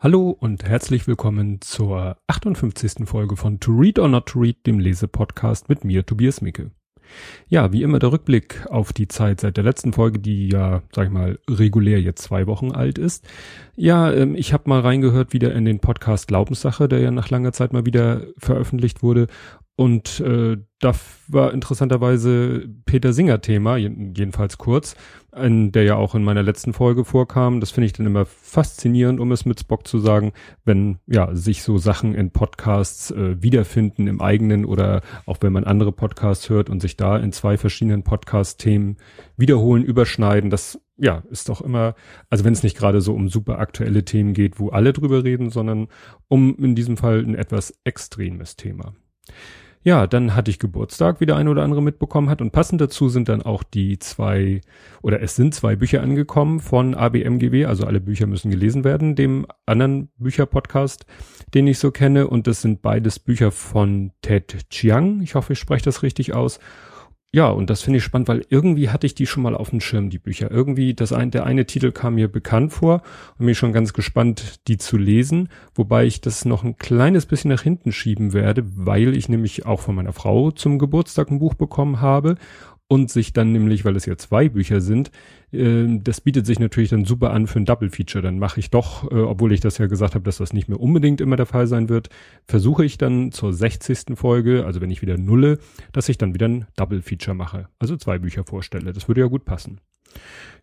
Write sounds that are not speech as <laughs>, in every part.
Hallo und herzlich willkommen zur 58. Folge von To Read or Not to Read, dem Lesepodcast mit mir, Tobias Micke. Ja, wie immer der Rückblick auf die Zeit seit der letzten Folge, die ja, sag ich mal, regulär jetzt zwei Wochen alt ist. Ja, ähm, ich habe mal reingehört wieder in den Podcast Glaubenssache, der ja nach langer Zeit mal wieder veröffentlicht wurde. Und äh, da war interessanterweise Peter Singer Thema, jedenfalls kurz, ein, der ja auch in meiner letzten Folge vorkam. Das finde ich dann immer faszinierend, um es mit Spock zu sagen, wenn ja sich so Sachen in Podcasts äh, wiederfinden im eigenen oder auch wenn man andere Podcasts hört und sich da in zwei verschiedenen Podcast-Themen wiederholen, überschneiden. Das ja ist doch immer, also wenn es nicht gerade so um super aktuelle Themen geht, wo alle drüber reden, sondern um in diesem Fall ein etwas extremes Thema. Ja, dann hatte ich Geburtstag, wie der eine oder andere mitbekommen hat. Und passend dazu sind dann auch die zwei, oder es sind zwei Bücher angekommen von ABMGW, also alle Bücher müssen gelesen werden, dem anderen Bücherpodcast, den ich so kenne. Und das sind beides Bücher von Ted Chiang. Ich hoffe, ich spreche das richtig aus ja, und das finde ich spannend, weil irgendwie hatte ich die schon mal auf dem Schirm, die Bücher. Irgendwie, das ein, der eine Titel kam mir bekannt vor und bin schon ganz gespannt, die zu lesen, wobei ich das noch ein kleines bisschen nach hinten schieben werde, weil ich nämlich auch von meiner Frau zum Geburtstag ein Buch bekommen habe und sich dann nämlich, weil es ja zwei Bücher sind, äh, das bietet sich natürlich dann super an für ein Double Feature. Dann mache ich doch, äh, obwohl ich das ja gesagt habe, dass das nicht mehr unbedingt immer der Fall sein wird, versuche ich dann zur 60. Folge, also wenn ich wieder nulle, dass ich dann wieder ein Double Feature mache. Also zwei Bücher vorstelle. Das würde ja gut passen.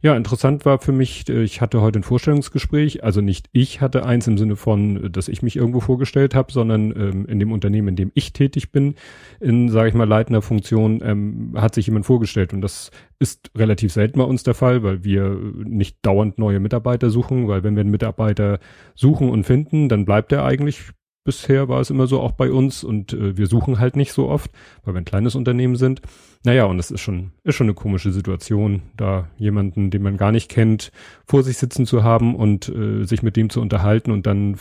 Ja, interessant war für mich, äh, ich hatte heute ein Vorstellungsgespräch, also nicht ich hatte eins im Sinne von, dass ich mich irgendwo vorgestellt habe, sondern ähm, in dem Unternehmen, in dem ich tätig bin, in, sage ich mal, leitender Funktion, ähm, hat sich jemand vorgestellt. Und das ist relativ selten bei uns der Fall, weil wir nicht dauernd neue Mitarbeiter suchen, weil wenn wir einen Mitarbeiter suchen und finden, dann bleibt er eigentlich bisher war es immer so auch bei uns und äh, wir suchen halt nicht so oft, weil wir ein kleines Unternehmen sind. Naja, und das ist schon, ist schon eine komische Situation, da jemanden, den man gar nicht kennt, vor sich sitzen zu haben und äh, sich mit dem zu unterhalten und dann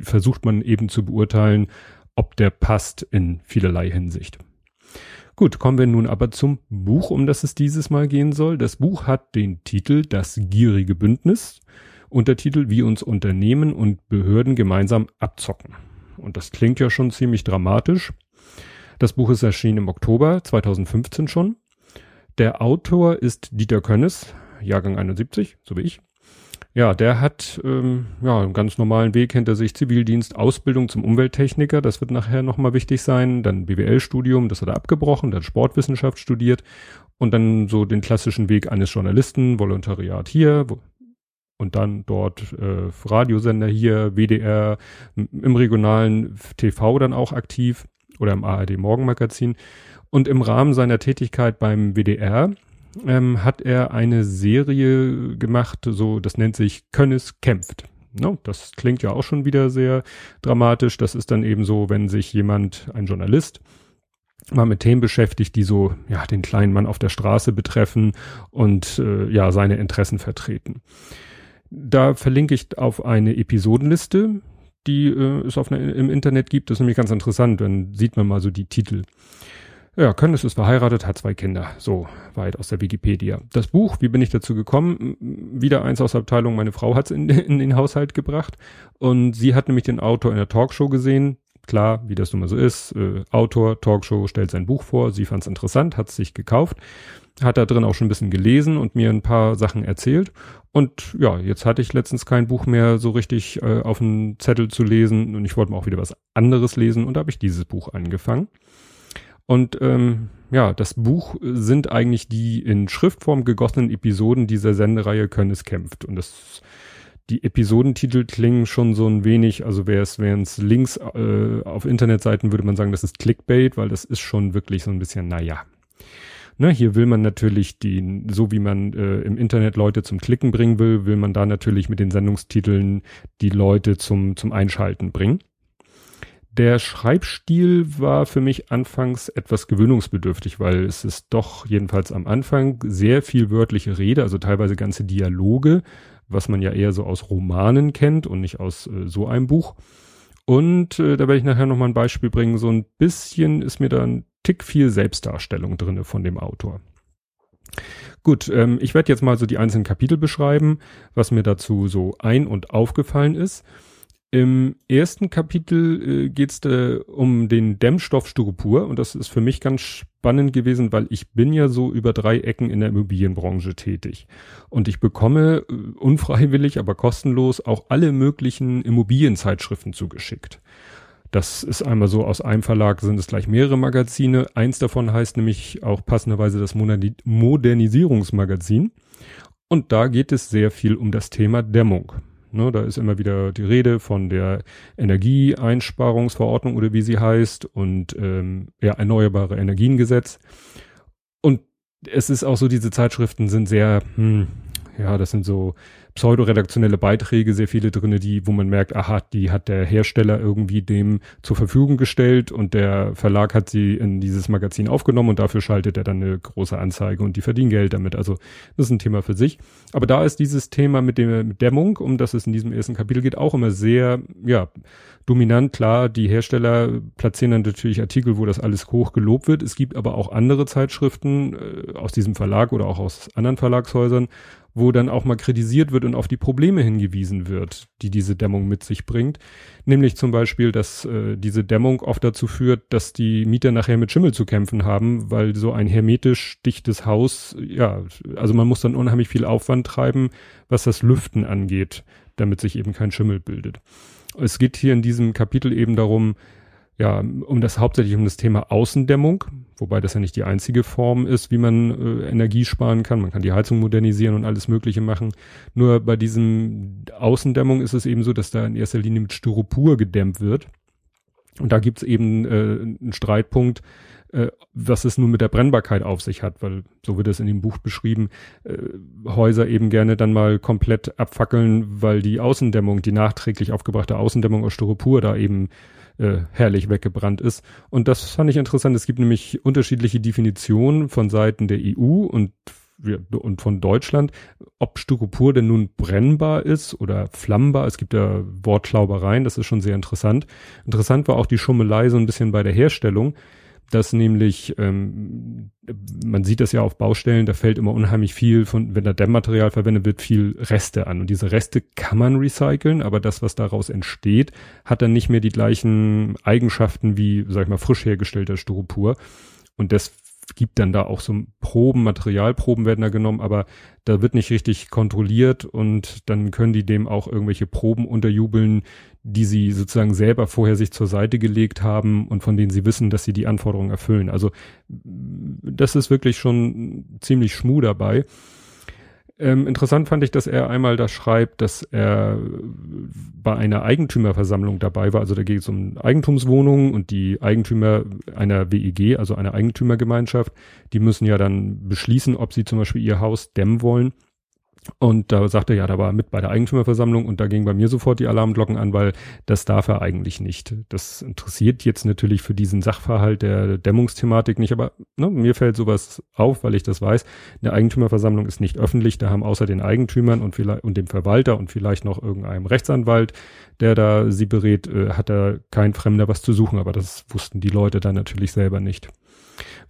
versucht man eben zu beurteilen, ob der passt in vielerlei Hinsicht. Gut, kommen wir nun aber zum Buch, um das es dieses Mal gehen soll. Das Buch hat den Titel Das gierige Bündnis. Untertitel Wie uns Unternehmen und Behörden gemeinsam abzocken. Und das klingt ja schon ziemlich dramatisch. Das Buch ist erschienen im Oktober 2015 schon. Der Autor ist Dieter Könnes, Jahrgang 71, so wie ich. Ja, der hat ähm, ja einen ganz normalen Weg hinter sich, Zivildienst, Ausbildung zum Umwelttechniker, das wird nachher nochmal wichtig sein, dann BWL-Studium, das hat er abgebrochen, dann Sportwissenschaft studiert und dann so den klassischen Weg eines Journalisten, Volontariat hier, und dann dort äh, Radiosender hier, WDR, im regionalen TV dann auch aktiv oder im ARD Morgenmagazin. Und im Rahmen seiner Tätigkeit beim WDR ähm, hat er eine Serie gemacht, so das nennt sich Könnes kämpft. No, das klingt ja auch schon wieder sehr dramatisch. Das ist dann eben so, wenn sich jemand, ein Journalist, mal mit Themen beschäftigt, die so ja den kleinen Mann auf der Straße betreffen und äh, ja seine Interessen vertreten. Da verlinke ich auf eine Episodenliste, die äh, es auf eine, im Internet gibt. Das ist nämlich ganz interessant. Dann sieht man mal so die Titel. Ja, Könnes ist verheiratet, hat zwei Kinder. So weit aus der Wikipedia. Das Buch, wie bin ich dazu gekommen? Wieder eins aus der Abteilung, meine Frau hat es in, <laughs> in, den Haushalt gebracht. Und sie hat nämlich den Autor in der Talkshow gesehen. Klar, wie das nun mal so ist. Äh, Autor, Talkshow stellt sein Buch vor. Sie fand es interessant, hat es sich gekauft hat da drin auch schon ein bisschen gelesen und mir ein paar Sachen erzählt. Und ja, jetzt hatte ich letztens kein Buch mehr so richtig äh, auf dem Zettel zu lesen und ich wollte mal auch wieder was anderes lesen und da habe ich dieses Buch angefangen. Und ähm, ja, das Buch sind eigentlich die in Schriftform gegossenen Episoden dieser Sendereihe Könnes kämpft. Und das die Episodentitel klingen schon so ein wenig, also wäre es, wären es Links äh, auf Internetseiten, würde man sagen, das ist Clickbait, weil das ist schon wirklich so ein bisschen, naja, Ne, hier will man natürlich die, so wie man äh, im Internet Leute zum Klicken bringen will, will man da natürlich mit den Sendungstiteln die Leute zum, zum Einschalten bringen. Der Schreibstil war für mich anfangs etwas gewöhnungsbedürftig, weil es ist doch jedenfalls am Anfang sehr viel wörtliche Rede, also teilweise ganze Dialoge, was man ja eher so aus Romanen kennt und nicht aus äh, so einem Buch. Und äh, da werde ich nachher nochmal ein Beispiel bringen. So ein bisschen ist mir dann Tick viel Selbstdarstellung drinne von dem Autor. Gut, ähm, ich werde jetzt mal so die einzelnen Kapitel beschreiben, was mir dazu so ein- und aufgefallen ist. Im ersten Kapitel äh, geht es äh, um den Dämmstoff Styropor und das ist für mich ganz spannend gewesen, weil ich bin ja so über drei Ecken in der Immobilienbranche tätig und ich bekomme äh, unfreiwillig, aber kostenlos auch alle möglichen Immobilienzeitschriften zugeschickt. Das ist einmal so, aus einem Verlag sind es gleich mehrere Magazine. Eins davon heißt nämlich auch passenderweise das Modernisierungsmagazin. Und da geht es sehr viel um das Thema Dämmung. Ne, da ist immer wieder die Rede von der Energieeinsparungsverordnung oder wie sie heißt und ähm, ja, erneuerbare Energiengesetz. Und es ist auch so, diese Zeitschriften sind sehr, hm, ja, das sind so pseudoredaktionelle Beiträge, sehr viele drinne, die, wo man merkt, aha, die hat der Hersteller irgendwie dem zur Verfügung gestellt und der Verlag hat sie in dieses Magazin aufgenommen und dafür schaltet er dann eine große Anzeige und die verdienen Geld damit. Also das ist ein Thema für sich. Aber da ist dieses Thema mit mit Dämmung, um das es in diesem ersten Kapitel geht, auch immer sehr, ja, dominant. Klar, die Hersteller platzieren dann natürlich Artikel, wo das alles hoch gelobt wird. Es gibt aber auch andere Zeitschriften äh, aus diesem Verlag oder auch aus anderen Verlagshäusern, wo dann auch mal kritisiert wird und auf die Probleme hingewiesen wird, die diese Dämmung mit sich bringt. Nämlich zum Beispiel, dass äh, diese Dämmung oft dazu führt, dass die Mieter nachher mit Schimmel zu kämpfen haben, weil so ein hermetisch dichtes Haus, ja, also man muss dann unheimlich viel Aufwand treiben, was das Lüften angeht, damit sich eben kein Schimmel bildet. Es geht hier in diesem Kapitel eben darum, ja, um das hauptsächlich um das Thema Außendämmung, wobei das ja nicht die einzige Form ist, wie man äh, Energie sparen kann. Man kann die Heizung modernisieren und alles Mögliche machen. Nur bei diesem Außendämmung ist es eben so, dass da in erster Linie mit Styropor gedämmt wird. Und da gibt es eben äh, einen Streitpunkt, äh, was es nun mit der Brennbarkeit auf sich hat, weil so wird es in dem Buch beschrieben, äh, Häuser eben gerne dann mal komplett abfackeln, weil die Außendämmung, die nachträglich aufgebrachte Außendämmung aus Styropor da eben äh, herrlich weggebrannt ist. Und das fand ich interessant. Es gibt nämlich unterschiedliche Definitionen von Seiten der EU und und von Deutschland, ob Styropor denn nun brennbar ist oder flammbar. Es gibt ja Wortklaubereien, das ist schon sehr interessant. Interessant war auch die Schummelei so ein bisschen bei der Herstellung dass nämlich, ähm, man sieht das ja auf Baustellen, da fällt immer unheimlich viel von, wenn da Dämmmaterial verwendet wird, viel Reste an. Und diese Reste kann man recyceln, aber das, was daraus entsteht, hat dann nicht mehr die gleichen Eigenschaften wie, sag ich mal, frisch hergestellter Styropor. Und das gibt dann da auch so Proben, Materialproben werden da genommen, aber da wird nicht richtig kontrolliert und dann können die dem auch irgendwelche Proben unterjubeln, die sie sozusagen selber vorher sich zur Seite gelegt haben und von denen sie wissen, dass sie die Anforderungen erfüllen. Also das ist wirklich schon ziemlich schmu dabei. Ähm, interessant fand ich, dass er einmal da schreibt, dass er bei einer Eigentümerversammlung dabei war. Also da geht es um Eigentumswohnungen und die Eigentümer einer WEG, also einer Eigentümergemeinschaft, die müssen ja dann beschließen, ob sie zum Beispiel ihr Haus dämmen wollen. Und da sagte er, ja, da war er mit bei der Eigentümerversammlung und da ging bei mir sofort die Alarmglocken an, weil das darf er eigentlich nicht. Das interessiert jetzt natürlich für diesen Sachverhalt der Dämmungsthematik nicht, aber ne, mir fällt sowas auf, weil ich das weiß. Eine Eigentümerversammlung ist nicht öffentlich, da haben außer den Eigentümern und vielleicht und dem Verwalter und vielleicht noch irgendeinem Rechtsanwalt, der da sie berät, äh, hat da kein Fremder was zu suchen, aber das wussten die Leute dann natürlich selber nicht.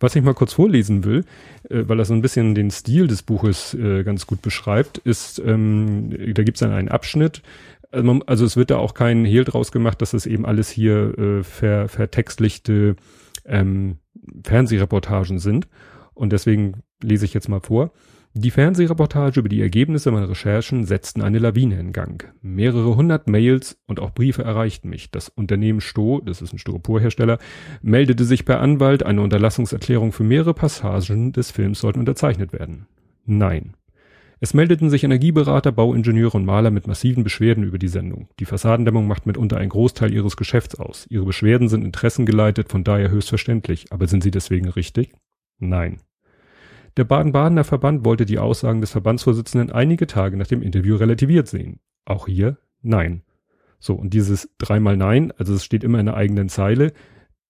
Was ich mal kurz vorlesen will, äh, weil das so ein bisschen den Stil des Buches äh, ganz gut beschreibt, ist, ähm, da gibt es dann einen Abschnitt, also, man, also, es wird da auch kein Hehl draus gemacht, dass es eben alles hier äh, ver, vertextlichte ähm, Fernsehreportagen sind. Und deswegen lese ich jetzt mal vor. Die Fernsehreportage über die Ergebnisse meiner Recherchen setzten eine Lawine in Gang. Mehrere hundert Mails und auch Briefe erreichten mich. Das Unternehmen Sto, das ist ein Styroporhersteller, meldete sich per Anwalt, eine Unterlassungserklärung für mehrere Passagen des Films sollten unterzeichnet werden. Nein. Es meldeten sich Energieberater, Bauingenieure und Maler mit massiven Beschwerden über die Sendung. Die Fassadendämmung macht mitunter einen Großteil ihres Geschäfts aus. Ihre Beschwerden sind interessengeleitet, von daher höchstverständlich. Aber sind sie deswegen richtig? Nein. Der Baden-Badener Verband wollte die Aussagen des Verbandsvorsitzenden einige Tage nach dem Interview relativiert sehen. Auch hier Nein. So, und dieses dreimal Nein, also es steht immer in der eigenen Zeile.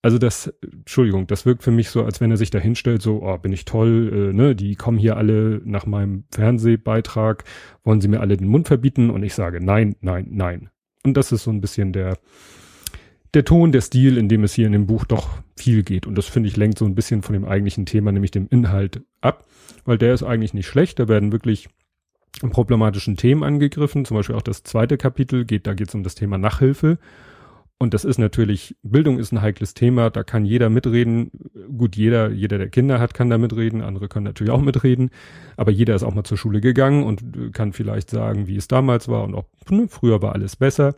Also das, Entschuldigung, das wirkt für mich so, als wenn er sich da hinstellt, so, oh, bin ich toll, äh, ne, die kommen hier alle nach meinem Fernsehbeitrag, wollen sie mir alle den Mund verbieten und ich sage nein, nein, nein. Und das ist so ein bisschen der, der Ton, der Stil, in dem es hier in dem Buch doch viel geht. Und das finde ich lenkt so ein bisschen von dem eigentlichen Thema, nämlich dem Inhalt ab, weil der ist eigentlich nicht schlecht. Da werden wirklich problematischen Themen angegriffen. Zum Beispiel auch das zweite Kapitel geht, da geht es um das Thema Nachhilfe. Und das ist natürlich, Bildung ist ein heikles Thema, da kann jeder mitreden. Gut, jeder, jeder, der Kinder hat, kann da mitreden, andere können natürlich auch mitreden. Aber jeder ist auch mal zur Schule gegangen und kann vielleicht sagen, wie es damals war und ob ne, früher war alles besser.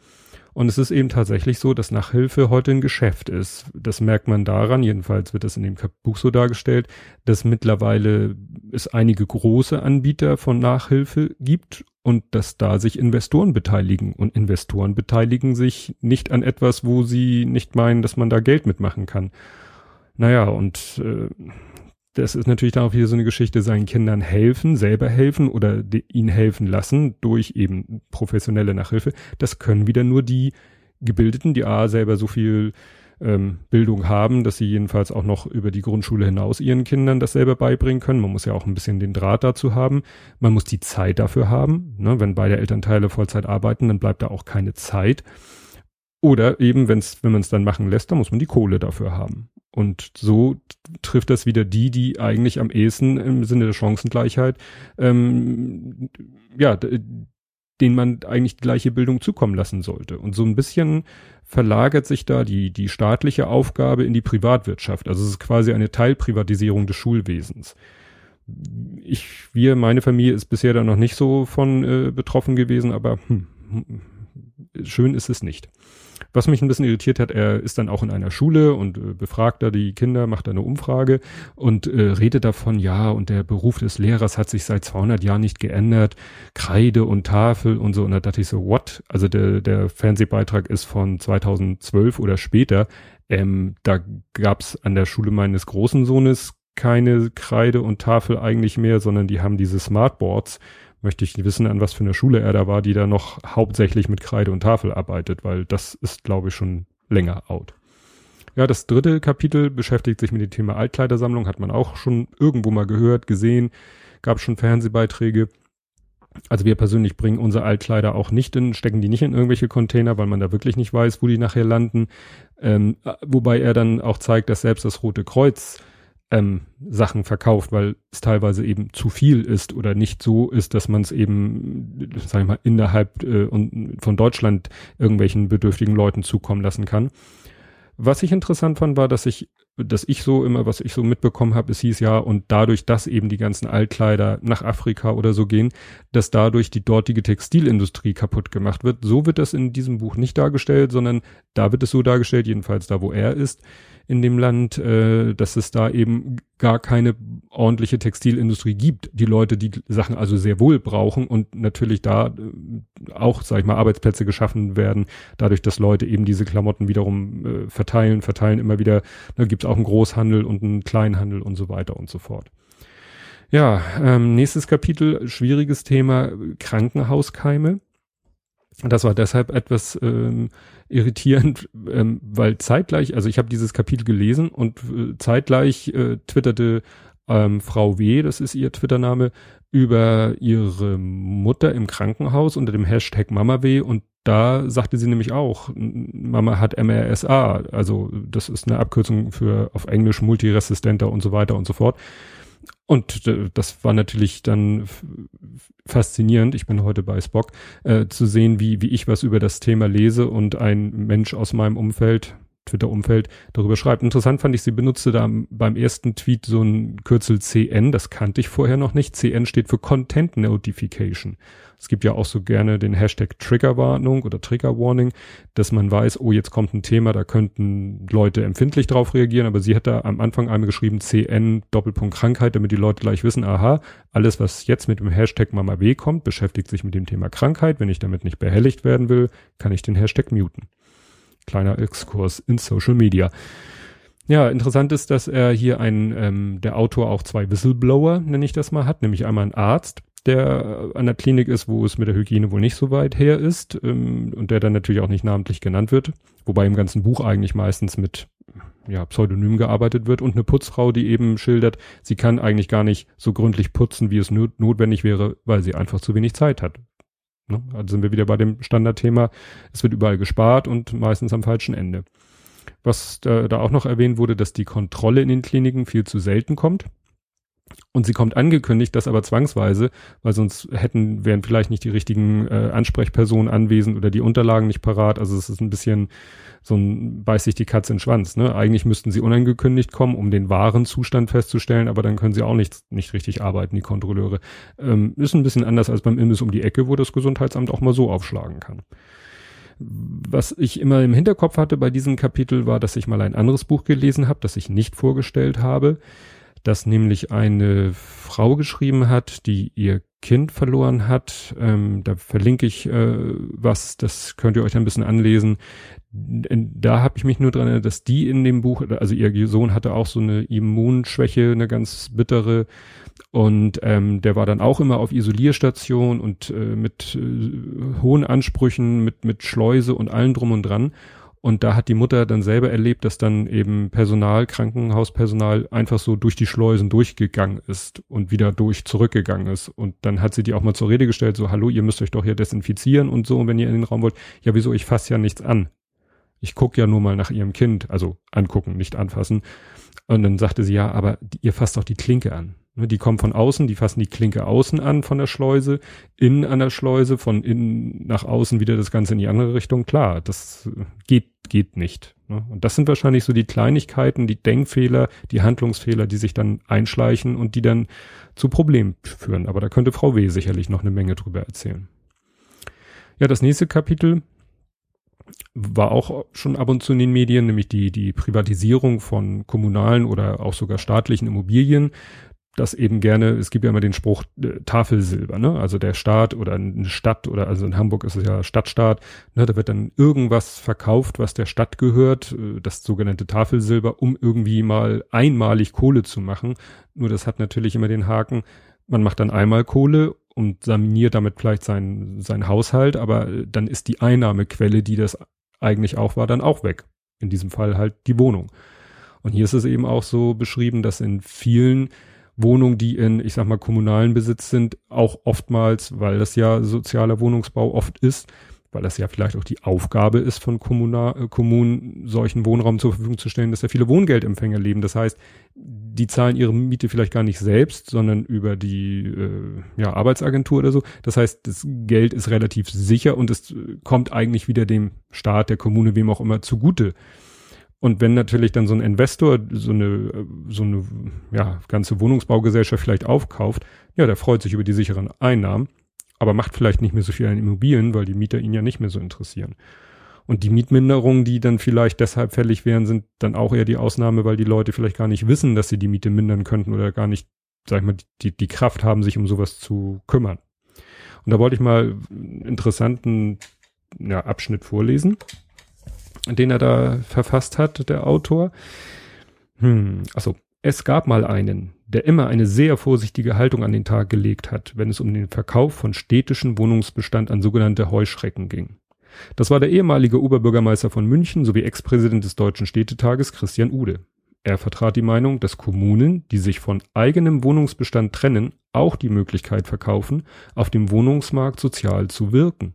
Und es ist eben tatsächlich so, dass Nachhilfe heute ein Geschäft ist. Das merkt man daran, jedenfalls wird das in dem Buch so dargestellt, dass mittlerweile es einige große Anbieter von Nachhilfe gibt und dass da sich Investoren beteiligen. Und Investoren beteiligen sich nicht an etwas, wo sie nicht meinen, dass man da Geld mitmachen kann. Naja, und äh, das ist natürlich dann auch so eine Geschichte, seinen Kindern helfen, selber helfen oder ihnen helfen lassen durch eben professionelle Nachhilfe. Das können wieder nur die Gebildeten, die A selber so viel ähm, Bildung haben, dass sie jedenfalls auch noch über die Grundschule hinaus ihren Kindern das selber beibringen können. Man muss ja auch ein bisschen den Draht dazu haben. Man muss die Zeit dafür haben. Ne? Wenn beide Elternteile Vollzeit arbeiten, dann bleibt da auch keine Zeit. Oder eben, wenn's, wenn man es dann machen lässt, dann muss man die Kohle dafür haben. Und so trifft das wieder die, die eigentlich am ehesten im Sinne der Chancengleichheit, ähm, ja, denen man eigentlich die gleiche Bildung zukommen lassen sollte. Und so ein bisschen verlagert sich da die, die staatliche Aufgabe in die Privatwirtschaft. Also es ist quasi eine Teilprivatisierung des Schulwesens. Ich, wir, meine Familie ist bisher da noch nicht so von äh, betroffen gewesen, aber hm, schön ist es nicht. Was mich ein bisschen irritiert hat, er ist dann auch in einer Schule und äh, befragt da die Kinder, macht da eine Umfrage und äh, redet davon, ja, und der Beruf des Lehrers hat sich seit 200 Jahren nicht geändert, Kreide und Tafel und so. Und da dachte ich so, what? Also der, der Fernsehbeitrag ist von 2012 oder später. Ähm, da gab's an der Schule meines großen Sohnes keine Kreide und Tafel eigentlich mehr, sondern die haben diese Smartboards möchte ich wissen, an was für einer Schule er da war, die da noch hauptsächlich mit Kreide und Tafel arbeitet, weil das ist, glaube ich, schon länger out. Ja, das dritte Kapitel beschäftigt sich mit dem Thema Altkleidersammlung, hat man auch schon irgendwo mal gehört, gesehen, gab schon Fernsehbeiträge. Also wir persönlich bringen unsere Altkleider auch nicht in, stecken die nicht in irgendwelche Container, weil man da wirklich nicht weiß, wo die nachher landen. Ähm, wobei er dann auch zeigt, dass selbst das Rote Kreuz ähm, Sachen verkauft, weil es teilweise eben zu viel ist oder nicht so ist, dass man es eben, sag ich mal, innerhalb äh, von Deutschland irgendwelchen bedürftigen Leuten zukommen lassen kann. Was ich interessant fand, war, dass ich, dass ich so immer, was ich so mitbekommen habe, es hieß ja, und dadurch, dass eben die ganzen Altkleider nach Afrika oder so gehen, dass dadurch die dortige Textilindustrie kaputt gemacht wird. So wird das in diesem Buch nicht dargestellt, sondern da wird es so dargestellt, jedenfalls da, wo er ist, in dem Land, äh, dass es da eben gar keine ordentliche Textilindustrie gibt. Die Leute, die Sachen also sehr wohl brauchen und natürlich da äh, auch, sag ich mal, Arbeitsplätze geschaffen werden, dadurch, dass Leute eben diese Klamotten wiederum äh, verteilen, verteilen immer wieder, da gibt es auch einen Großhandel und einen Kleinhandel und so weiter und so fort. Ja, ähm, nächstes Kapitel, schwieriges Thema, Krankenhauskeime. Das war deshalb etwas ähm, irritierend, ähm, weil zeitgleich, also ich habe dieses Kapitel gelesen und äh, zeitgleich äh, twitterte ähm, Frau W., das ist ihr Twittername, über ihre Mutter im Krankenhaus unter dem Hashtag Mama W. Und da sagte sie nämlich auch, Mama hat MRSA, also das ist eine Abkürzung für auf Englisch multiresistenter und so weiter und so fort. Und äh, das war natürlich dann faszinierend, ich bin heute bei Spock, äh, zu sehen, wie, wie ich was über das Thema lese und ein Mensch aus meinem Umfeld, Twitter-Umfeld, darüber schreibt. Interessant fand ich, sie benutzte da beim ersten Tweet so ein Kürzel CN, das kannte ich vorher noch nicht. CN steht für Content Notification. Es gibt ja auch so gerne den Hashtag Triggerwarnung oder Trigger Warning, dass man weiß, oh, jetzt kommt ein Thema, da könnten Leute empfindlich drauf reagieren, aber sie hat da am Anfang einmal geschrieben CN Doppelpunkt Krankheit, damit die Leute gleich wissen, aha, alles, was jetzt mit dem Hashtag Mama W kommt, beschäftigt sich mit dem Thema Krankheit. Wenn ich damit nicht behelligt werden will, kann ich den Hashtag muten. Kleiner Exkurs in Social Media. Ja, interessant ist, dass er hier ein, ähm, der Autor auch zwei Whistleblower, nenne ich das mal, hat, nämlich einmal ein Arzt, der an der Klinik ist, wo es mit der Hygiene wohl nicht so weit her ist ähm, und der dann natürlich auch nicht namentlich genannt wird, wobei im ganzen Buch eigentlich meistens mit ja, Pseudonym gearbeitet wird und eine Putzfrau, die eben schildert, sie kann eigentlich gar nicht so gründlich putzen, wie es not notwendig wäre, weil sie einfach zu wenig Zeit hat. Ne? Also sind wir wieder bei dem Standardthema, es wird überall gespart und meistens am falschen Ende. Was da, da auch noch erwähnt wurde, dass die Kontrolle in den Kliniken viel zu selten kommt. Und sie kommt angekündigt, das aber zwangsweise, weil sonst hätten, wären vielleicht nicht die richtigen äh, Ansprechpersonen anwesend oder die Unterlagen nicht parat. Also es ist ein bisschen so ein beißt sich die Katze in den Schwanz. Ne? Eigentlich müssten sie unangekündigt kommen, um den wahren Zustand festzustellen, aber dann können sie auch nicht, nicht richtig arbeiten, die Kontrolleure. Ähm, ist ein bisschen anders als beim Imbiss um die Ecke, wo das Gesundheitsamt auch mal so aufschlagen kann. Was ich immer im Hinterkopf hatte bei diesem Kapitel war, dass ich mal ein anderes Buch gelesen habe, das ich nicht vorgestellt habe, das nämlich eine Frau geschrieben hat, die ihr Kind verloren hat. Ähm, da verlinke ich äh, was, das könnt ihr euch ein bisschen anlesen. Da habe ich mich nur dran erinnert, dass die in dem Buch, also ihr Sohn hatte auch so eine Immunschwäche, eine ganz bittere. Und ähm, der war dann auch immer auf Isolierstation und äh, mit äh, hohen Ansprüchen, mit, mit Schleuse und allem drum und dran. Und da hat die Mutter dann selber erlebt, dass dann eben Personal, Krankenhauspersonal einfach so durch die Schleusen durchgegangen ist und wieder durch zurückgegangen ist. Und dann hat sie die auch mal zur Rede gestellt, so, hallo, ihr müsst euch doch hier desinfizieren und so, wenn ihr in den Raum wollt. Ja, wieso, ich fasse ja nichts an. Ich gucke ja nur mal nach ihrem Kind, also angucken, nicht anfassen. Und dann sagte sie, ja, aber ihr fasst doch die Klinke an. Ne, die kommen von außen, die fassen die Klinke außen an von der Schleuse, innen an der Schleuse, von innen nach außen wieder das Ganze in die andere Richtung. Klar, das geht, geht nicht. Ne? Und das sind wahrscheinlich so die Kleinigkeiten, die Denkfehler, die Handlungsfehler, die sich dann einschleichen und die dann zu Problemen führen. Aber da könnte Frau W. sicherlich noch eine Menge drüber erzählen. Ja, das nächste Kapitel war auch schon ab und zu in den Medien, nämlich die, die Privatisierung von kommunalen oder auch sogar staatlichen Immobilien das eben gerne, es gibt ja immer den Spruch äh, Tafelsilber, ne? Also der Staat oder eine Stadt oder also in Hamburg ist es ja Stadtstaat, ne? Da wird dann irgendwas verkauft, was der Stadt gehört, äh, das sogenannte Tafelsilber, um irgendwie mal einmalig Kohle zu machen. Nur das hat natürlich immer den Haken, man macht dann einmal Kohle und saminiert damit vielleicht sein, sein Haushalt, aber äh, dann ist die Einnahmequelle, die das eigentlich auch war, dann auch weg. In diesem Fall halt die Wohnung. Und hier ist es eben auch so beschrieben, dass in vielen Wohnungen, die in, ich sag mal, kommunalen Besitz sind, auch oftmals, weil das ja sozialer Wohnungsbau oft ist, weil das ja vielleicht auch die Aufgabe ist von Kommuna äh, Kommunen, solchen Wohnraum zur Verfügung zu stellen, dass ja viele Wohngeldempfänger leben. Das heißt, die zahlen ihre Miete vielleicht gar nicht selbst, sondern über die äh, ja, Arbeitsagentur oder so. Das heißt, das Geld ist relativ sicher und es kommt eigentlich wieder dem Staat, der Kommune, wem auch immer zugute. Und wenn natürlich dann so ein Investor so eine, so eine ja, ganze Wohnungsbaugesellschaft vielleicht aufkauft, ja, der freut sich über die sicheren Einnahmen, aber macht vielleicht nicht mehr so viel an Immobilien, weil die Mieter ihn ja nicht mehr so interessieren. Und die Mietminderungen, die dann vielleicht deshalb fällig wären, sind dann auch eher die Ausnahme, weil die Leute vielleicht gar nicht wissen, dass sie die Miete mindern könnten oder gar nicht, sag ich mal, die, die Kraft haben, sich um sowas zu kümmern. Und da wollte ich mal einen interessanten ja, Abschnitt vorlesen den er da verfasst hat, der Autor. Hm, also es gab mal einen, der immer eine sehr vorsichtige Haltung an den Tag gelegt hat, wenn es um den Verkauf von städtischen Wohnungsbestand an sogenannte Heuschrecken ging. Das war der ehemalige Oberbürgermeister von München sowie Ex-Präsident des Deutschen Städtetages Christian Ude. Er vertrat die Meinung, dass Kommunen, die sich von eigenem Wohnungsbestand trennen, auch die Möglichkeit verkaufen, auf dem Wohnungsmarkt sozial zu wirken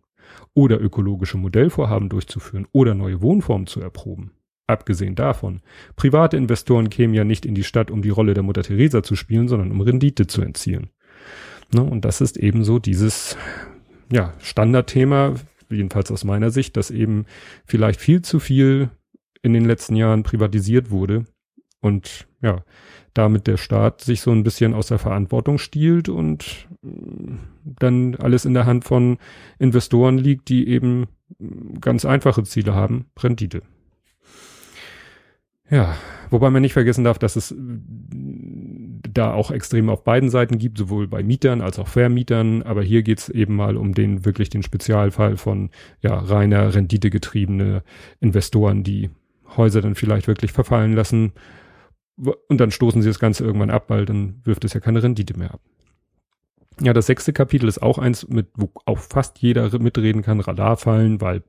oder ökologische Modellvorhaben durchzuführen oder neue Wohnformen zu erproben. Abgesehen davon, private Investoren kämen ja nicht in die Stadt, um die Rolle der Mutter Teresa zu spielen, sondern um Rendite zu entziehen. Ne, und das ist ebenso dieses ja, Standardthema, jedenfalls aus meiner Sicht, dass eben vielleicht viel zu viel in den letzten Jahren privatisiert wurde und ja, damit der Staat sich so ein bisschen aus der Verantwortung stiehlt und mm, dann alles in der Hand von Investoren liegt, die eben mm, ganz einfache Ziele haben, Rendite. Ja, wobei man nicht vergessen darf, dass es mm, da auch Extreme auf beiden Seiten gibt, sowohl bei Mietern als auch Vermietern, aber hier geht's eben mal um den wirklich den Spezialfall von ja reiner renditegetriebene Investoren, die Häuser dann vielleicht wirklich verfallen lassen, und dann stoßen sie das Ganze irgendwann ab, weil dann wirft es ja keine Rendite mehr ab. Ja, das sechste Kapitel ist auch eins, mit, wo auch fast jeder mitreden kann, Radarfallen, weil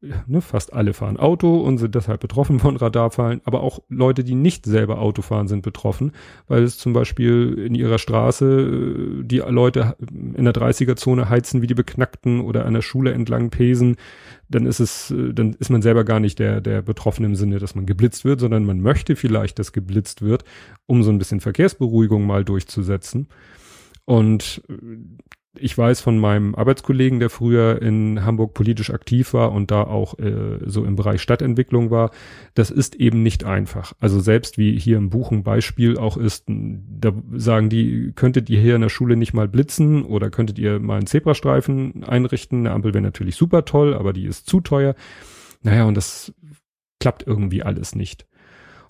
ne, fast alle fahren Auto und sind deshalb betroffen von Radarfallen, aber auch Leute, die nicht selber Auto fahren, sind betroffen, weil es zum Beispiel in ihrer Straße äh, die Leute in der 30er-Zone heizen wie die Beknackten oder an der Schule entlang pesen, dann ist es, äh, dann ist man selber gar nicht der, der Betroffene im Sinne, dass man geblitzt wird, sondern man möchte vielleicht, dass geblitzt wird, um so ein bisschen Verkehrsberuhigung mal durchzusetzen. Und äh, ich weiß von meinem Arbeitskollegen, der früher in Hamburg politisch aktiv war und da auch äh, so im Bereich Stadtentwicklung war, das ist eben nicht einfach. Also selbst wie hier im Buch ein Beispiel auch ist, da sagen die, könntet ihr hier in der Schule nicht mal blitzen oder könntet ihr mal einen Zebrastreifen einrichten? Eine Ampel wäre natürlich super toll, aber die ist zu teuer. Naja, und das klappt irgendwie alles nicht.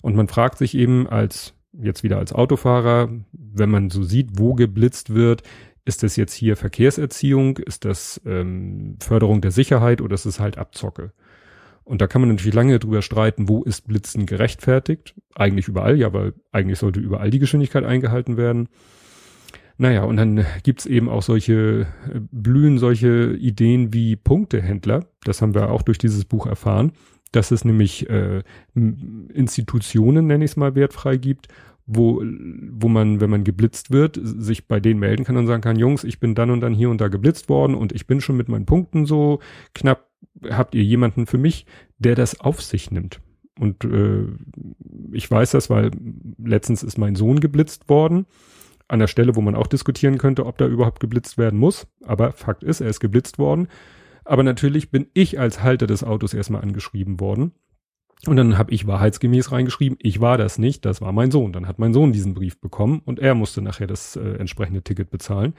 Und man fragt sich eben als jetzt wieder als Autofahrer, wenn man so sieht, wo geblitzt wird, ist das jetzt hier Verkehrserziehung? Ist das ähm, Förderung der Sicherheit oder ist es halt Abzocke? Und da kann man natürlich lange drüber streiten, wo ist Blitzen gerechtfertigt? Eigentlich überall, ja, weil eigentlich sollte überall die Geschwindigkeit eingehalten werden. Naja, und dann gibt's eben auch solche, äh, blühen solche Ideen wie Punktehändler. Das haben wir auch durch dieses Buch erfahren, dass es nämlich äh, Institutionen, nenne ich es mal, wertfrei gibt wo, wo man, wenn man geblitzt wird, sich bei denen melden kann und sagen kann, Jungs, ich bin dann und dann hier und da geblitzt worden und ich bin schon mit meinen Punkten so knapp. Habt ihr jemanden für mich, der das auf sich nimmt? Und äh, ich weiß das, weil letztens ist mein Sohn geblitzt worden. An der Stelle, wo man auch diskutieren könnte, ob da überhaupt geblitzt werden muss. Aber Fakt ist, er ist geblitzt worden. Aber natürlich bin ich als Halter des Autos erstmal angeschrieben worden und dann habe ich wahrheitsgemäß reingeschrieben, ich war das nicht, das war mein Sohn. Dann hat mein Sohn diesen Brief bekommen und er musste nachher das äh, entsprechende Ticket bezahlen.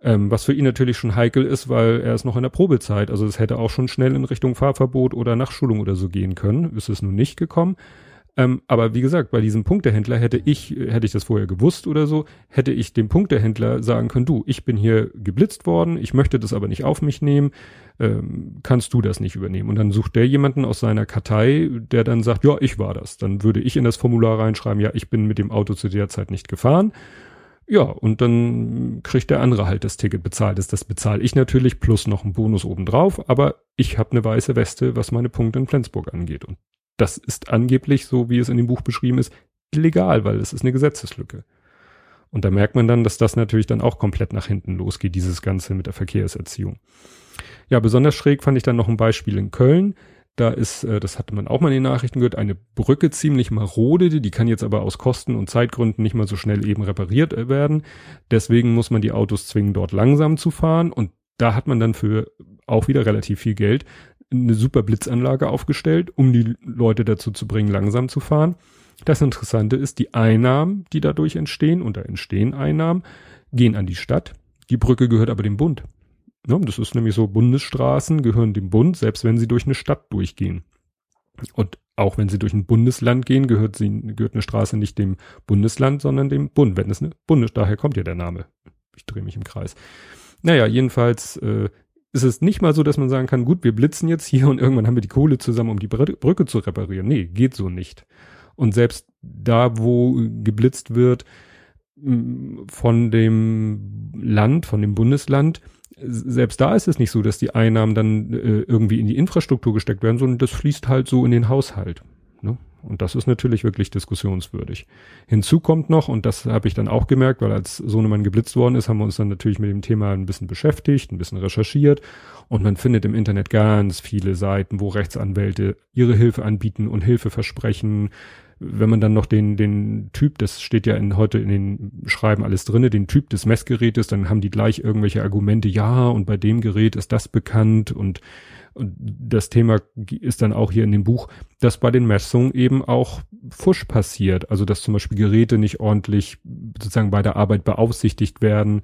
Ähm, was für ihn natürlich schon heikel ist, weil er ist noch in der Probezeit. Also es hätte auch schon schnell in Richtung Fahrverbot oder Nachschulung oder so gehen können. Ist es nun nicht gekommen. Ähm, aber wie gesagt, bei diesem Punktehändler hätte ich, hätte ich das vorher gewusst oder so, hätte ich dem Punktehändler sagen können, du, ich bin hier geblitzt worden, ich möchte das aber nicht auf mich nehmen, ähm, kannst du das nicht übernehmen? Und dann sucht der jemanden aus seiner Kartei, der dann sagt, ja, ich war das. Dann würde ich in das Formular reinschreiben, ja, ich bin mit dem Auto zu der Zeit nicht gefahren. Ja, und dann kriegt der andere halt das Ticket bezahlt. Das, das bezahle ich natürlich plus noch einen Bonus obendrauf, aber ich habe eine weiße Weste, was meine Punkte in Flensburg angeht. Und das ist angeblich, so wie es in dem Buch beschrieben ist, illegal, weil es ist eine Gesetzeslücke. Und da merkt man dann, dass das natürlich dann auch komplett nach hinten losgeht, dieses Ganze mit der Verkehrserziehung. Ja, besonders schräg fand ich dann noch ein Beispiel in Köln. Da ist, äh, das hatte man auch mal in den Nachrichten gehört, eine Brücke ziemlich marode, die kann jetzt aber aus Kosten- und Zeitgründen nicht mal so schnell eben repariert äh, werden. Deswegen muss man die Autos zwingen, dort langsam zu fahren. Und da hat man dann für auch wieder relativ viel Geld eine super Blitzanlage aufgestellt, um die Leute dazu zu bringen, langsam zu fahren. Das Interessante ist, die Einnahmen, die dadurch entstehen, und da entstehen Einnahmen, gehen an die Stadt. Die Brücke gehört aber dem Bund. Ja, das ist nämlich so, Bundesstraßen gehören dem Bund, selbst wenn sie durch eine Stadt durchgehen. Und auch wenn sie durch ein Bundesland gehen, gehört sie, gehört eine Straße nicht dem Bundesland, sondern dem Bund. Wenn es eine Bundes, daher kommt ja der Name. Ich drehe mich im Kreis. Naja, jedenfalls äh, ist es nicht mal so, dass man sagen kann, gut, wir blitzen jetzt hier und irgendwann haben wir die Kohle zusammen, um die Brücke zu reparieren. Nee, geht so nicht. Und selbst da, wo geblitzt wird von dem Land, von dem Bundesland, selbst da ist es nicht so, dass die Einnahmen dann äh, irgendwie in die Infrastruktur gesteckt werden, sondern das fließt halt so in den Haushalt. Und das ist natürlich wirklich diskussionswürdig. Hinzu kommt noch, und das habe ich dann auch gemerkt, weil als Sohnemann geblitzt worden ist, haben wir uns dann natürlich mit dem Thema ein bisschen beschäftigt, ein bisschen recherchiert. Und man findet im Internet ganz viele Seiten, wo Rechtsanwälte ihre Hilfe anbieten und Hilfe versprechen. Wenn man dann noch den, den Typ, das steht ja in, heute in den Schreiben alles drinne, den Typ des Messgerätes, dann haben die gleich irgendwelche Argumente, ja, und bei dem Gerät ist das bekannt und und das Thema ist dann auch hier in dem Buch, dass bei den Messungen eben auch Fusch passiert. Also dass zum Beispiel Geräte nicht ordentlich sozusagen bei der Arbeit beaufsichtigt werden.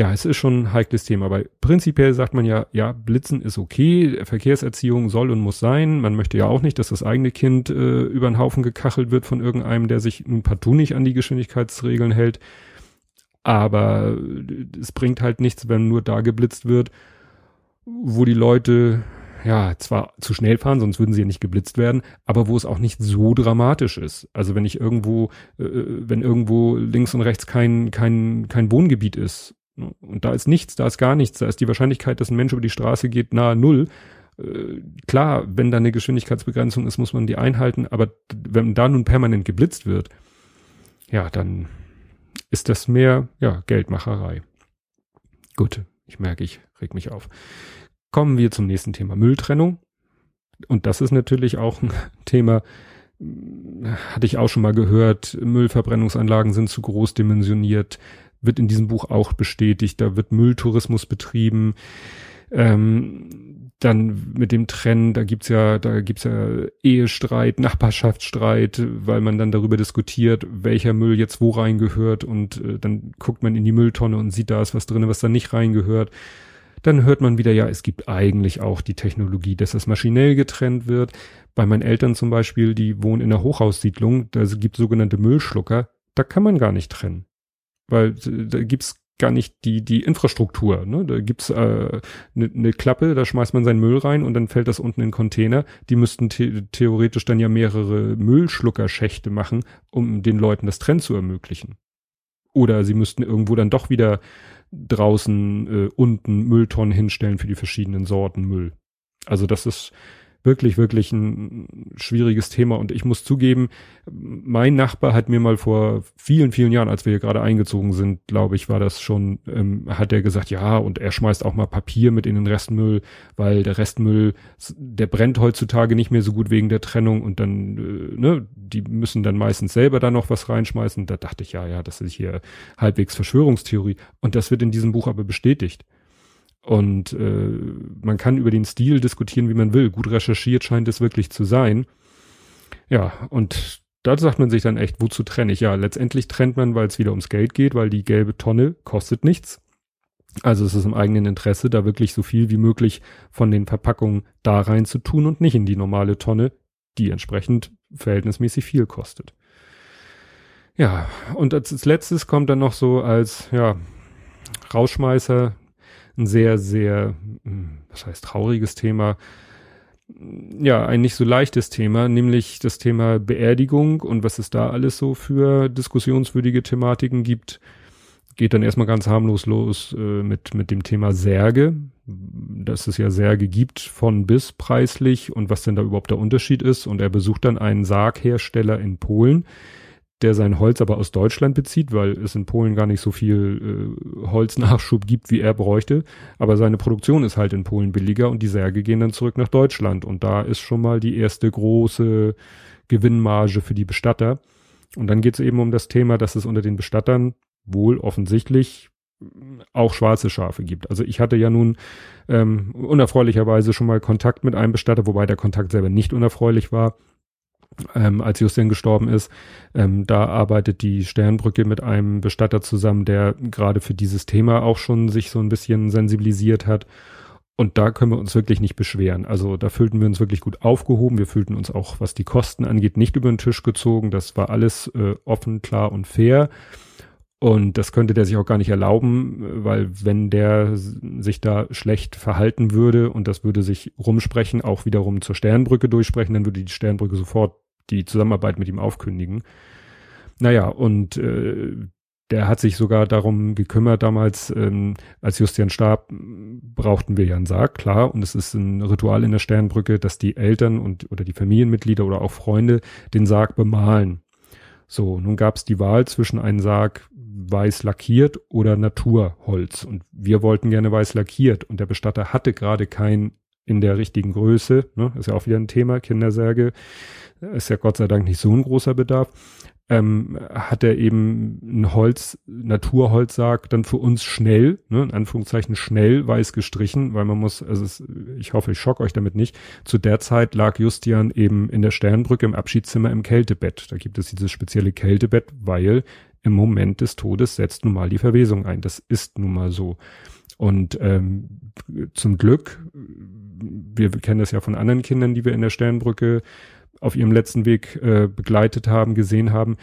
Ja, es ist schon ein heikles Thema, aber prinzipiell sagt man ja, ja, Blitzen ist okay, Verkehrserziehung soll und muss sein. Man möchte ja auch nicht, dass das eigene Kind äh, über den Haufen gekachelt wird von irgendeinem, der sich nun partout nicht an die Geschwindigkeitsregeln hält. Aber es bringt halt nichts, wenn nur da geblitzt wird wo die Leute ja zwar zu schnell fahren, sonst würden sie ja nicht geblitzt werden, aber wo es auch nicht so dramatisch ist. Also wenn ich irgendwo, äh, wenn irgendwo links und rechts kein kein kein Wohngebiet ist und da ist nichts, da ist gar nichts, da ist die Wahrscheinlichkeit, dass ein Mensch über die Straße geht, nahe null. äh, klar, wenn da eine Geschwindigkeitsbegrenzung ist, muss man die einhalten, aber wenn da nun permanent geblitzt wird, ja, dann ist das mehr, ja, Geldmacherei. Gut, ich merke, ich reg mich auf. Kommen wir zum nächsten Thema Mülltrennung. Und das ist natürlich auch ein <laughs> Thema, hatte ich auch schon mal gehört, Müllverbrennungsanlagen sind zu groß dimensioniert, wird in diesem Buch auch bestätigt, da wird Mülltourismus betrieben. Ähm, dann mit dem Trennen, da gibt's ja, da gibt's ja Ehestreit, Nachbarschaftsstreit, weil man dann darüber diskutiert, welcher Müll jetzt wo reingehört und äh, dann guckt man in die Mülltonne und sieht, da ist was drin, was da nicht reingehört. Dann hört man wieder, ja, es gibt eigentlich auch die Technologie, dass das maschinell getrennt wird. Bei meinen Eltern zum Beispiel, die wohnen in einer Hochhaussiedlung, da gibt sogenannte Müllschlucker, da kann man gar nicht trennen. Weil da gibt's gar nicht die, die Infrastruktur. Ne? Da gibt's eine äh, ne, ne Klappe, da schmeißt man seinen Müll rein und dann fällt das unten in den Container. Die müssten the theoretisch dann ja mehrere Müllschluckerschächte machen, um den Leuten das Trennen zu ermöglichen. Oder sie müssten irgendwo dann doch wieder draußen äh, unten Mülltonnen hinstellen für die verschiedenen Sorten Müll. Also das ist wirklich, wirklich ein schwieriges Thema. Und ich muss zugeben, mein Nachbar hat mir mal vor vielen, vielen Jahren, als wir hier gerade eingezogen sind, glaube ich, war das schon, ähm, hat er gesagt, ja, und er schmeißt auch mal Papier mit in den Restmüll, weil der Restmüll, der brennt heutzutage nicht mehr so gut wegen der Trennung und dann, äh, ne, die müssen dann meistens selber da noch was reinschmeißen. Da dachte ich, ja, ja, das ist hier halbwegs Verschwörungstheorie. Und das wird in diesem Buch aber bestätigt. Und äh, man kann über den Stil diskutieren, wie man will. Gut recherchiert scheint es wirklich zu sein. Ja, und da sagt man sich dann echt, wozu trenne ich? Ja, letztendlich trennt man, weil es wieder ums Geld geht, weil die gelbe Tonne kostet nichts. Also es ist im eigenen Interesse, da wirklich so viel wie möglich von den Verpackungen da rein zu tun und nicht in die normale Tonne, die entsprechend verhältnismäßig viel kostet. Ja, und als letztes kommt dann noch so als, ja, Rausschmeißer ein sehr, sehr, hm, was heißt trauriges Thema, ja, ein nicht so leichtes Thema, nämlich das Thema Beerdigung und was es da alles so für diskussionswürdige Thematiken gibt. Geht dann erstmal ganz harmlos los äh, mit, mit dem Thema Särge, dass es ja Särge gibt von bis preislich und was denn da überhaupt der Unterschied ist. Und er besucht dann einen Sarghersteller in Polen, der sein Holz aber aus Deutschland bezieht, weil es in Polen gar nicht so viel äh, Holznachschub gibt, wie er bräuchte. Aber seine Produktion ist halt in Polen billiger und die Särge gehen dann zurück nach Deutschland. Und da ist schon mal die erste große Gewinnmarge für die Bestatter. Und dann geht es eben um das Thema, dass es unter den Bestattern wohl offensichtlich auch schwarze Schafe gibt. Also ich hatte ja nun ähm, unerfreulicherweise schon mal Kontakt mit einem Bestatter, wobei der Kontakt selber nicht unerfreulich war ähm, als Justin gestorben ist. Ähm, da arbeitet die Sternbrücke mit einem Bestatter zusammen, der gerade für dieses Thema auch schon sich so ein bisschen sensibilisiert hat. Und da können wir uns wirklich nicht beschweren. Also da fühlten wir uns wirklich gut aufgehoben. Wir fühlten uns auch, was die Kosten angeht, nicht über den Tisch gezogen. Das war alles äh, offen, klar und fair. Und das könnte der sich auch gar nicht erlauben, weil wenn der sich da schlecht verhalten würde und das würde sich rumsprechen, auch wiederum zur Sternbrücke durchsprechen, dann würde die Sternbrücke sofort die Zusammenarbeit mit ihm aufkündigen. Naja, und äh, der hat sich sogar darum gekümmert damals, ähm, als Justian starb, brauchten wir ja einen Sarg, klar. Und es ist ein Ritual in der Sternbrücke, dass die Eltern und oder die Familienmitglieder oder auch Freunde den Sarg bemalen. So, nun gab es die Wahl zwischen einem Sarg weiß lackiert oder Naturholz. Und wir wollten gerne weiß lackiert. Und der Bestatter hatte gerade kein in der richtigen Größe. Ne? Ist ja auch wieder ein Thema, Kindersärge. Ist ja Gott sei Dank nicht so ein großer Bedarf. Ähm, hat er eben ein Holz, Naturholzsarg dann für uns schnell, ne, in Anführungszeichen schnell weiß gestrichen, weil man muss, also es, ich hoffe, ich schock euch damit nicht. Zu der Zeit lag Justian eben in der Sternbrücke im Abschiedszimmer im Kältebett. Da gibt es dieses spezielle Kältebett, weil im Moment des Todes setzt nun mal die Verwesung ein. Das ist nun mal so. Und ähm, zum Glück, wir kennen das ja von anderen Kindern, die wir in der Sternbrücke auf ihrem letzten Weg äh, begleitet haben, gesehen haben,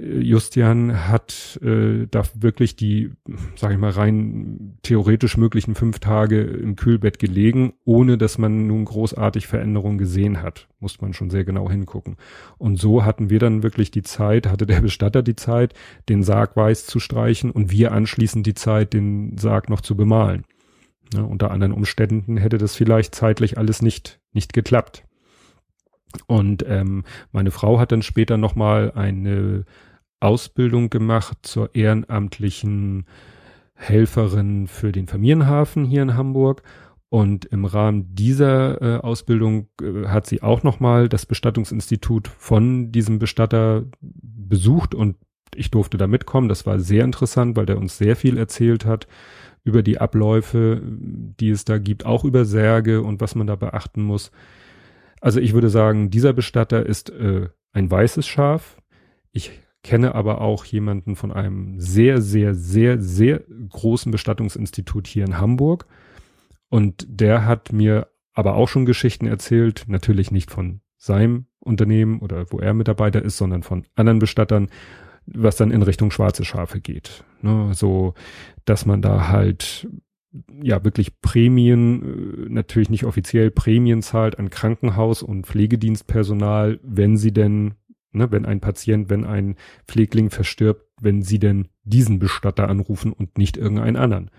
Justian hat äh, da wirklich die, sage ich mal, rein theoretisch möglichen fünf Tage im Kühlbett gelegen, ohne dass man nun großartig Veränderungen gesehen hat. Muss man schon sehr genau hingucken. Und so hatten wir dann wirklich die Zeit, hatte der Bestatter die Zeit, den Sarg weiß zu streichen und wir anschließend die Zeit, den Sarg noch zu bemalen. Ne, unter anderen Umständen hätte das vielleicht zeitlich alles nicht, nicht geklappt. Und ähm, meine Frau hat dann später nochmal eine Ausbildung gemacht zur ehrenamtlichen Helferin für den Familienhafen hier in Hamburg. Und im Rahmen dieser äh, Ausbildung äh, hat sie auch nochmal das Bestattungsinstitut von diesem Bestatter besucht und ich durfte da mitkommen. Das war sehr interessant, weil der uns sehr viel erzählt hat über die Abläufe, die es da gibt, auch über Särge und was man da beachten muss. Also ich würde sagen, dieser Bestatter ist äh, ein weißes Schaf. Ich kenne aber auch jemanden von einem sehr, sehr, sehr, sehr großen Bestattungsinstitut hier in Hamburg. Und der hat mir aber auch schon Geschichten erzählt, natürlich nicht von seinem Unternehmen oder wo er Mitarbeiter ist, sondern von anderen Bestattern, was dann in Richtung schwarze Schafe geht. Ne? So, dass man da halt ja wirklich Prämien, äh, natürlich nicht offiziell Prämien zahlt an Krankenhaus und Pflegedienstpersonal, wenn sie denn, ne, wenn ein Patient, wenn ein Pflegling verstirbt, wenn sie denn diesen Bestatter anrufen und nicht irgendeinen anderen.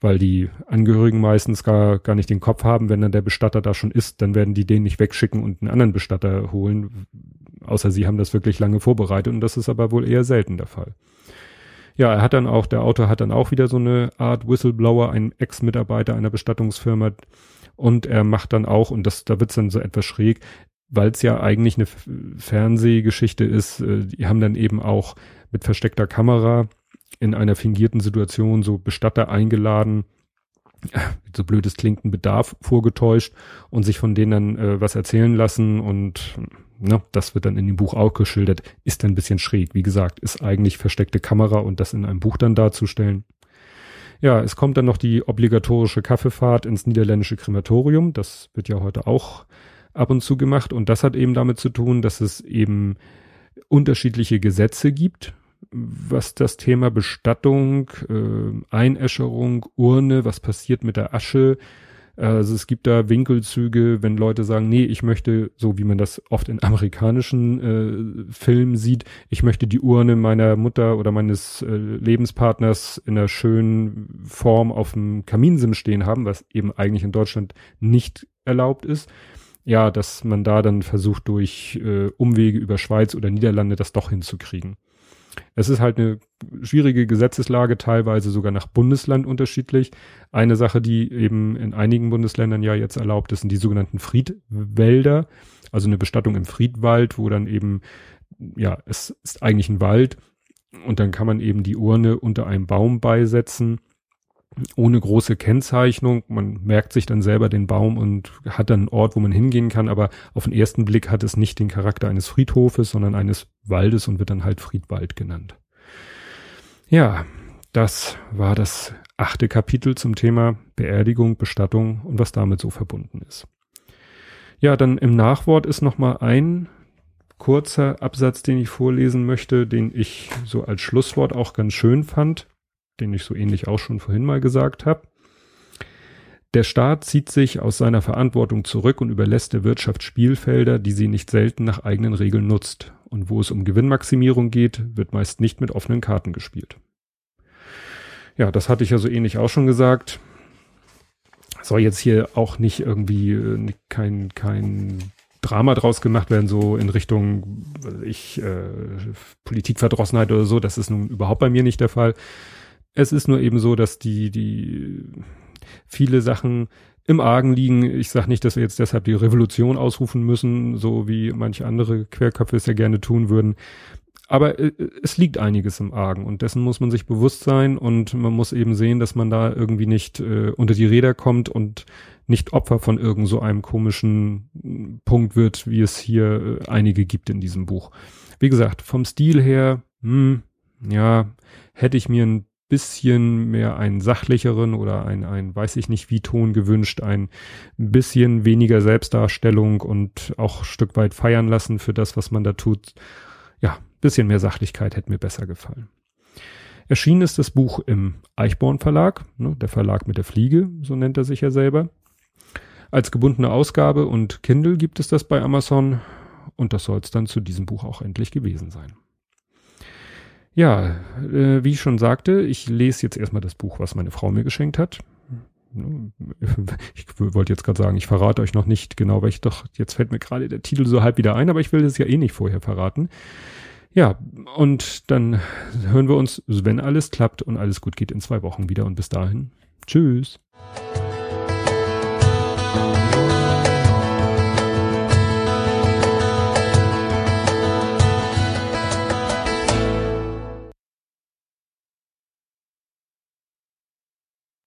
Weil die Angehörigen meistens gar, gar nicht den Kopf haben, wenn dann der Bestatter da schon ist, dann werden die den nicht wegschicken und einen anderen Bestatter holen, außer sie haben das wirklich lange vorbereitet und das ist aber wohl eher selten der Fall. Ja, er hat dann auch, der Autor hat dann auch wieder so eine Art Whistleblower, ein Ex-Mitarbeiter einer Bestattungsfirma. Und er macht dann auch, und das, da wird's dann so etwas schräg, weil es ja eigentlich eine Fernsehgeschichte ist, äh, die haben dann eben auch mit versteckter Kamera in einer fingierten Situation so Bestatter eingeladen, so blöd es klingt, einen Bedarf vorgetäuscht und sich von denen dann äh, was erzählen lassen und ne, das wird dann in dem Buch auch geschildert, ist dann ein bisschen schräg. Wie gesagt, ist eigentlich versteckte Kamera und das in einem Buch dann darzustellen. Ja, es kommt dann noch die obligatorische Kaffeefahrt ins niederländische Krematorium. Das wird ja heute auch ab und zu gemacht und das hat eben damit zu tun, dass es eben unterschiedliche Gesetze gibt, was das Thema Bestattung, äh, Einäscherung, Urne, was passiert mit der Asche, also es gibt da Winkelzüge, wenn Leute sagen, nee, ich möchte, so wie man das oft in amerikanischen äh, Filmen sieht, ich möchte die Urne meiner Mutter oder meines äh, Lebenspartners in einer schönen Form auf dem Kaminsim stehen haben, was eben eigentlich in Deutschland nicht erlaubt ist. Ja, dass man da dann versucht, durch äh, Umwege über Schweiz oder Niederlande das doch hinzukriegen. Es ist halt eine schwierige Gesetzeslage, teilweise sogar nach Bundesland unterschiedlich. Eine Sache, die eben in einigen Bundesländern ja jetzt erlaubt ist, sind die sogenannten Friedwälder, also eine Bestattung im Friedwald, wo dann eben, ja, es ist eigentlich ein Wald und dann kann man eben die Urne unter einem Baum beisetzen ohne große Kennzeichnung. Man merkt sich dann selber den Baum und hat dann einen Ort, wo man hingehen kann, aber auf den ersten Blick hat es nicht den Charakter eines Friedhofes, sondern eines Waldes und wird dann halt Friedwald genannt. Ja, das war das achte Kapitel zum Thema Beerdigung, Bestattung und was damit so verbunden ist. Ja, dann im Nachwort ist noch mal ein kurzer Absatz, den ich vorlesen möchte, den ich so als Schlusswort auch ganz schön fand den ich so ähnlich auch schon vorhin mal gesagt habe. Der Staat zieht sich aus seiner Verantwortung zurück und überlässt der Wirtschaft Spielfelder, die sie nicht selten nach eigenen Regeln nutzt. Und wo es um Gewinnmaximierung geht, wird meist nicht mit offenen Karten gespielt. Ja, das hatte ich ja so ähnlich auch schon gesagt. Soll jetzt hier auch nicht irgendwie äh, kein, kein Drama draus gemacht werden, so in Richtung ich, äh, Politikverdrossenheit oder so. Das ist nun überhaupt bei mir nicht der Fall. Es ist nur eben so, dass die, die viele Sachen im Argen liegen. Ich sage nicht, dass wir jetzt deshalb die Revolution ausrufen müssen, so wie manche andere Querköpfe es ja gerne tun würden. Aber äh, es liegt einiges im Argen und dessen muss man sich bewusst sein und man muss eben sehen, dass man da irgendwie nicht äh, unter die Räder kommt und nicht Opfer von irgend so einem komischen Punkt wird, wie es hier äh, einige gibt in diesem Buch. Wie gesagt, vom Stil her, hm, ja, hätte ich mir ein bisschen mehr einen sachlicheren oder ein, ein weiß ich nicht wie Ton gewünscht, ein bisschen weniger Selbstdarstellung und auch ein Stück weit feiern lassen für das, was man da tut. Ja, bisschen mehr Sachlichkeit hätte mir besser gefallen. Erschienen ist das Buch im Eichborn Verlag, ne, der Verlag mit der Fliege, so nennt er sich ja selber. Als gebundene Ausgabe und Kindle gibt es das bei Amazon und das soll es dann zu diesem Buch auch endlich gewesen sein. Ja, äh, wie ich schon sagte, ich lese jetzt erstmal das Buch, was meine Frau mir geschenkt hat. ich wollte jetzt gerade sagen, ich verrate euch noch nicht genau, weil ich doch, jetzt fällt mir gerade der Titel so halb wieder ein, aber ich will das ja eh nicht vorher verraten. Ja, und dann hören wir uns, wenn alles klappt und alles gut geht, in zwei Wochen wieder und bis dahin. Tschüss.